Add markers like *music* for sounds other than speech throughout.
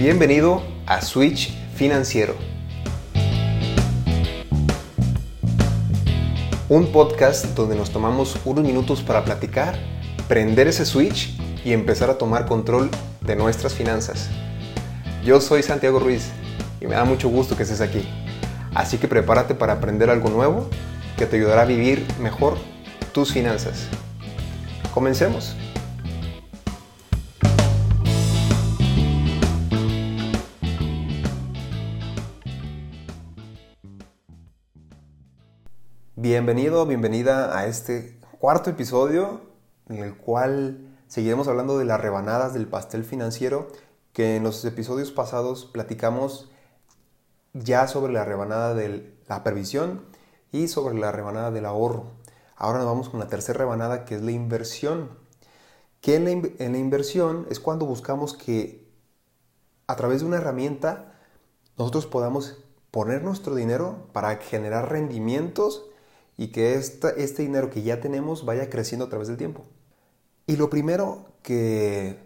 Bienvenido a Switch Financiero. Un podcast donde nos tomamos unos minutos para platicar, prender ese switch y empezar a tomar control de nuestras finanzas. Yo soy Santiago Ruiz y me da mucho gusto que estés aquí. Así que prepárate para aprender algo nuevo que te ayudará a vivir mejor tus finanzas. Comencemos. Bienvenido, bienvenida a este cuarto episodio en el cual seguiremos hablando de las rebanadas del pastel financiero que en los episodios pasados platicamos ya sobre la rebanada de la previsión y sobre la rebanada del ahorro. Ahora nos vamos con la tercera rebanada que es la inversión. Que en la, en la inversión es cuando buscamos que a través de una herramienta nosotros podamos poner nuestro dinero para generar rendimientos y que este dinero que ya tenemos vaya creciendo a través del tiempo. Y lo primero que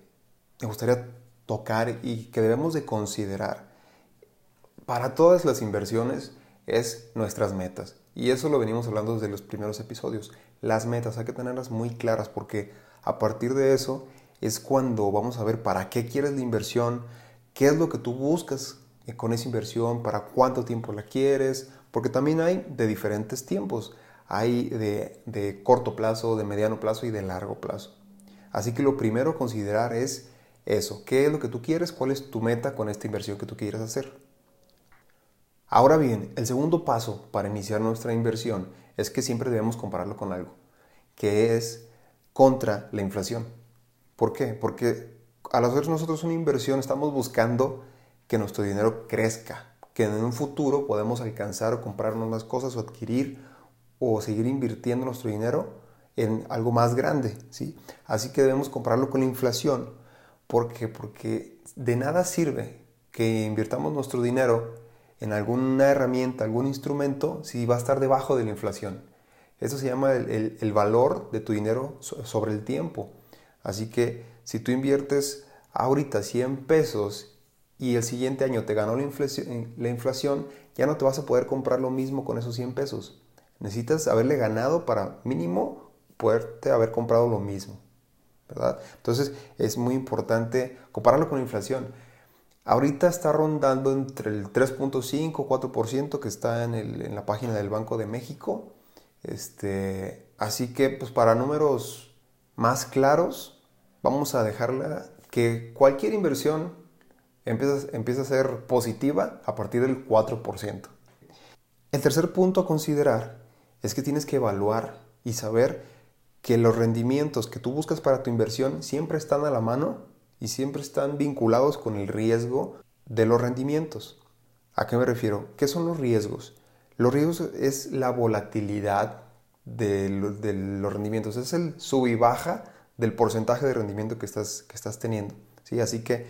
me gustaría tocar y que debemos de considerar para todas las inversiones es nuestras metas. Y eso lo venimos hablando desde los primeros episodios. Las metas hay que tenerlas muy claras porque a partir de eso es cuando vamos a ver para qué quieres la inversión, qué es lo que tú buscas con esa inversión, para cuánto tiempo la quieres, porque también hay de diferentes tiempos. Hay de, de corto plazo, de mediano plazo y de largo plazo. Así que lo primero a considerar es eso. ¿Qué es lo que tú quieres? ¿Cuál es tu meta con esta inversión que tú quieres hacer? Ahora bien, el segundo paso para iniciar nuestra inversión es que siempre debemos compararlo con algo, que es contra la inflación. ¿Por qué? Porque al hacer nosotros una inversión estamos buscando que nuestro dinero crezca, que en un futuro podemos alcanzar o comprarnos más cosas o adquirir o seguir invirtiendo nuestro dinero en algo más grande, ¿sí? Así que debemos comprarlo con la inflación. ¿Por qué? Porque de nada sirve que invirtamos nuestro dinero en alguna herramienta, algún instrumento, si va a estar debajo de la inflación. Eso se llama el, valor de tu dinero sobre el tiempo. Así que si tú inviertes ahorita 100 pesos y el siguiente año te ganó la inflación, la inflación, ya no te vas a poder comprar lo mismo con esos 100 pesos. Necesitas haberle ganado para mínimo poderte haber comprado lo mismo. ¿verdad? Entonces es muy importante compararlo con la inflación. Ahorita está rondando entre el 3.5 4% que está en, en, la página del Banco de México. Este, así que pues para números más claros vamos a dejarla que cualquier inversión empieza, a ser positiva a partir del 4%. El tercer punto a considerar es que tienes que evaluar y saber que los rendimientos que tú buscas para tu inversión siempre están a la mano y siempre están vinculados con el riesgo de los rendimientos. ¿A qué me refiero? ¿Qué son los riesgos? Los riesgos es la volatilidad de, los rendimientos, es el sub y baja del porcentaje de rendimiento que estás, que estás teniendo. ¿sí? Así que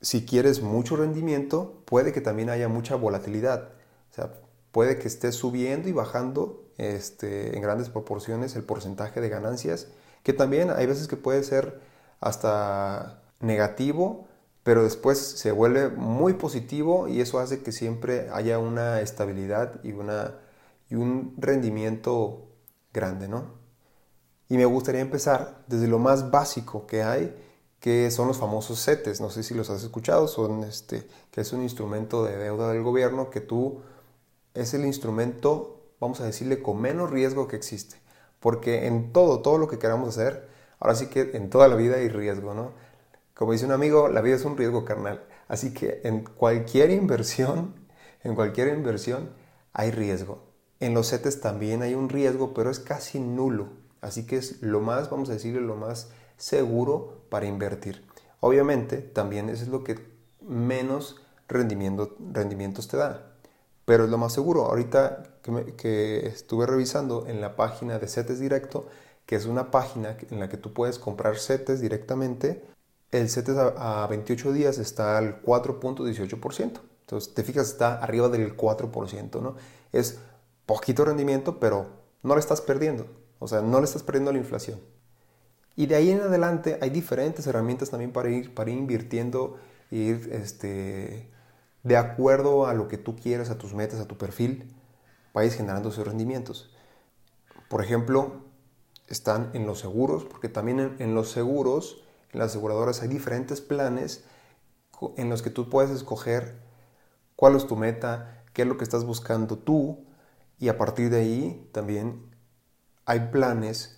si quieres mucho rendimiento, puede que también haya mucha volatilidad. O sea, puede que estés subiendo y bajando este, en grandes proporciones el porcentaje de ganancias, que también hay veces que puede ser hasta negativo, pero después se vuelve muy positivo y eso hace que siempre haya una estabilidad y, una, y un rendimiento grande, ¿no? Y me gustaría empezar desde lo más básico que hay, que son los famosos CETES. No sé si los has escuchado, son este, que es un instrumento de deuda del gobierno que tú es el instrumento, vamos a decirle, con menos riesgo que existe. Porque en todo, todo lo que queramos hacer, ahora sí que en toda la vida hay riesgo, ¿no? Como dice un amigo, la vida es un riesgo carnal. Así que en cualquier inversión, en cualquier inversión hay riesgo. En los CETES también hay un riesgo, pero es casi nulo. Así que es lo más, vamos a decirle, lo más seguro para invertir. Obviamente, también eso es lo que menos rendimiento, rendimientos te da. Pero es lo más seguro. Ahorita que, estuve revisando en la página de CETES Directo, que es una página en la que tú puedes comprar CETES directamente, el CETES a, 28 días está al 4.18%. Entonces, te fijas, está arriba del 4%, ¿no? Es poquito rendimiento, pero no le estás perdiendo. O sea, no le estás perdiendo a la inflación. Y de ahí en adelante hay diferentes herramientas también para ir, para ir invirtiendo ir este, de acuerdo a lo que tú quieras, a tus metas, a tu perfil, vayas generando esos rendimientos. Por ejemplo, están en los seguros, porque también en, los seguros, en las aseguradoras hay diferentes planes en los que tú puedes escoger cuál es tu meta, qué es lo que estás buscando tú, y a partir de ahí también hay planes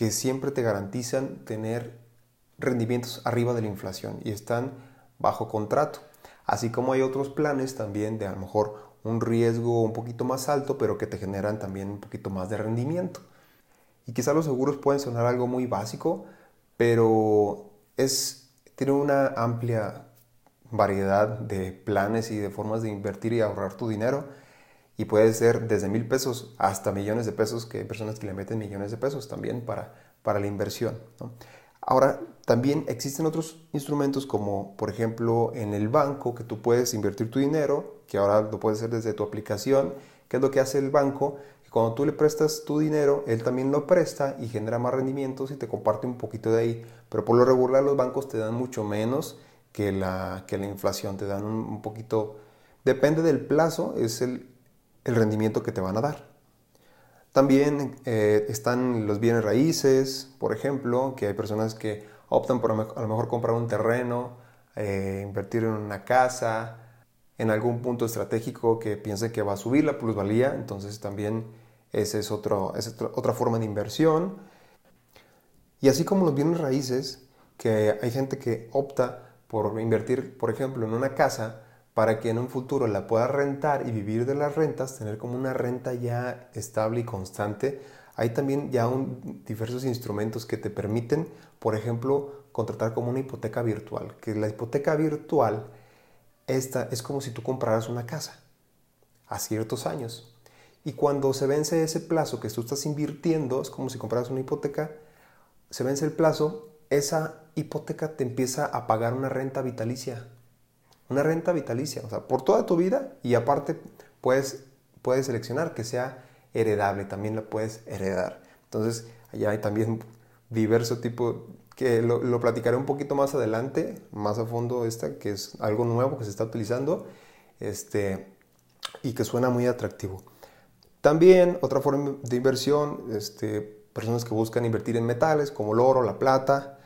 que siempre te garantizan tener rendimientos arriba de la inflación y están bajo contrato. Así como hay otros planes también de a lo mejor un riesgo un poquito más alto, pero que te generan también un poquito más de rendimiento. Y quizá los seguros pueden sonar algo muy básico, pero es, tiene una amplia variedad de planes y de formas de invertir y ahorrar tu dinero. Y puede ser desde mil pesos hasta millones de pesos, que hay personas que le meten millones de pesos también para, para la inversión. Ahora, también existen otros instrumentos como, por ejemplo, en el banco, que tú puedes invertir tu dinero, que ahora lo puedes hacer desde tu aplicación. ¿Qué es lo que hace el banco? Que cuando tú le prestas tu dinero, él también lo presta y genera más rendimientos y te comparte un poquito de ahí. Pero por lo regular los bancos te dan mucho menos que la, que la inflación, te dan un, poquito... Depende del plazo, es el, el rendimiento que te van a dar. También eh, están los bienes raíces, por ejemplo, que hay personas que optan por a lo mejor comprar un terreno, eh, invertir en una casa, en algún punto estratégico que piense que va a subir la plusvalía, entonces también esa es, otro, es otra forma de inversión. Y así como los bienes raíces, que hay gente que opta por invertir, por ejemplo, en una casa, para que en un futuro la puedas rentar y vivir de las rentas, tener como una renta ya estable y constante. Hay también ya diversos instrumentos que te permiten, por ejemplo, contratar como una hipoteca virtual, que la hipoteca virtual esta es como si tú compraras una casa a ciertos años. Y cuando se vence ese plazo que tú estás invirtiendo, es como si compraras una hipoteca, se vence el plazo, esa hipoteca te empieza a pagar una renta vitalicia una renta vitalicia, o sea, por toda tu vida y aparte puedes, puedes seleccionar que sea heredable, también la puedes heredar. Entonces, allá hay también diverso tipo, que lo, platicaré un poquito más adelante, más a fondo esta, que es algo nuevo que se está utilizando este, y que suena muy atractivo. También otra forma de inversión, este, personas que buscan invertir en metales como el oro, la plata,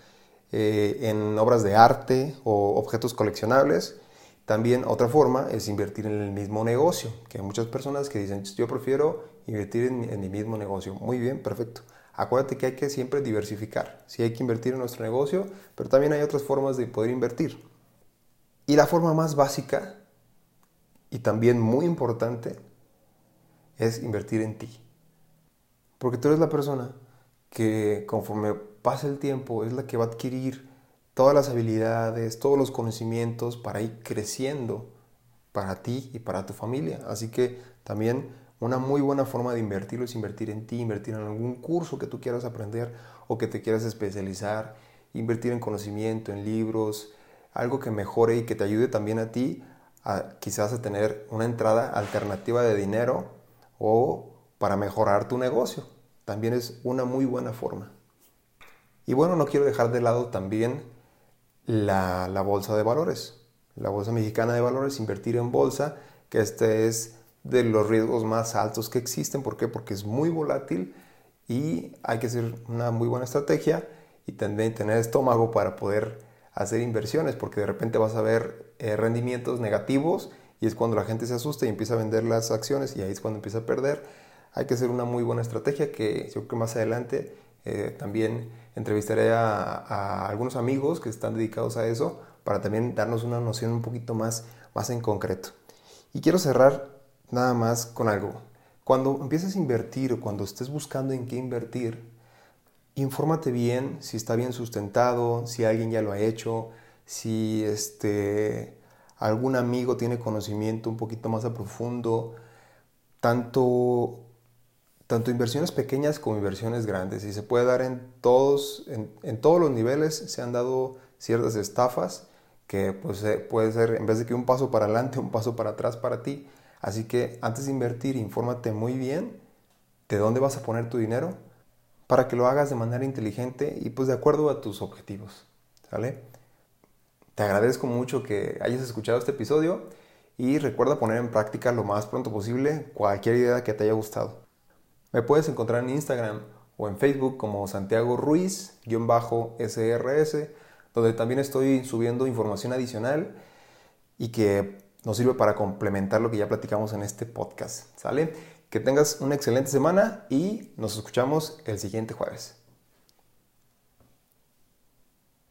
eh, en obras de arte o objetos coleccionables también otra forma es invertir en el mismo negocio, que hay muchas personas que dicen, yo prefiero invertir en, mi mismo negocio. Muy bien, perfecto. Acuérdate que hay que siempre diversificar. Sí hay que invertir en nuestro negocio, pero también hay otras formas de poder invertir. Y la forma más básica y también muy importante es invertir en ti. Porque tú eres la persona que conforme pasa el tiempo es la que va a adquirir todas las habilidades, todos los conocimientos para ir creciendo para ti y para tu familia. Así que también una muy buena forma de invertirlo es invertir en ti, invertir en algún curso que tú quieras aprender o que te quieras especializar, invertir en conocimiento, en libros, algo que mejore y que te ayude también a ti a quizás a tener una entrada alternativa de dinero o para mejorar tu negocio. También es una muy buena forma. Y bueno, no quiero dejar de lado también la, bolsa de valores. La bolsa mexicana de valores, invertir en bolsa, que este es de los riesgos más altos que existen. ¿Por qué? Porque es muy volátil y hay que hacer una muy buena estrategia y también tener estómago para poder hacer inversiones, porque de repente vas a ver eh, rendimientos negativos y es cuando la gente se asusta y empieza a vender las acciones y ahí es cuando empieza a perder. Hay que hacer una muy buena estrategia que yo creo que más adelante eh, también entrevistaré a, algunos amigos que están dedicados a eso para también darnos una noción un poquito más, más en concreto. Y quiero cerrar nada más con algo. Cuando empieces a invertir o cuando estés buscando en qué invertir, infórmate bien si está bien sustentado, si alguien ya lo ha hecho, si este, algún amigo tiene conocimiento un poquito más a profundo, tanto tanto inversiones pequeñas como inversiones grandes y se puede dar en todos, en, todos los niveles se han dado ciertas estafas que pues, eh, puede ser en vez de que un paso para adelante, *laughs* un paso para atrás para ti. Así que antes de invertir, infórmate muy bien de dónde vas a poner tu dinero para que lo hagas de manera inteligente y pues de acuerdo a tus objetivos. ¿Sale? Te agradezco mucho que hayas escuchado este episodio y recuerda poner en práctica lo más pronto posible cualquier idea que te haya gustado. Me puedes encontrar en Instagram o en Facebook como Santiago Ruiz-SRS, donde también estoy subiendo información adicional y que nos sirve para complementar lo que ya platicamos en este podcast. ¿Sale? Que tengas una excelente semana y nos escuchamos el siguiente jueves.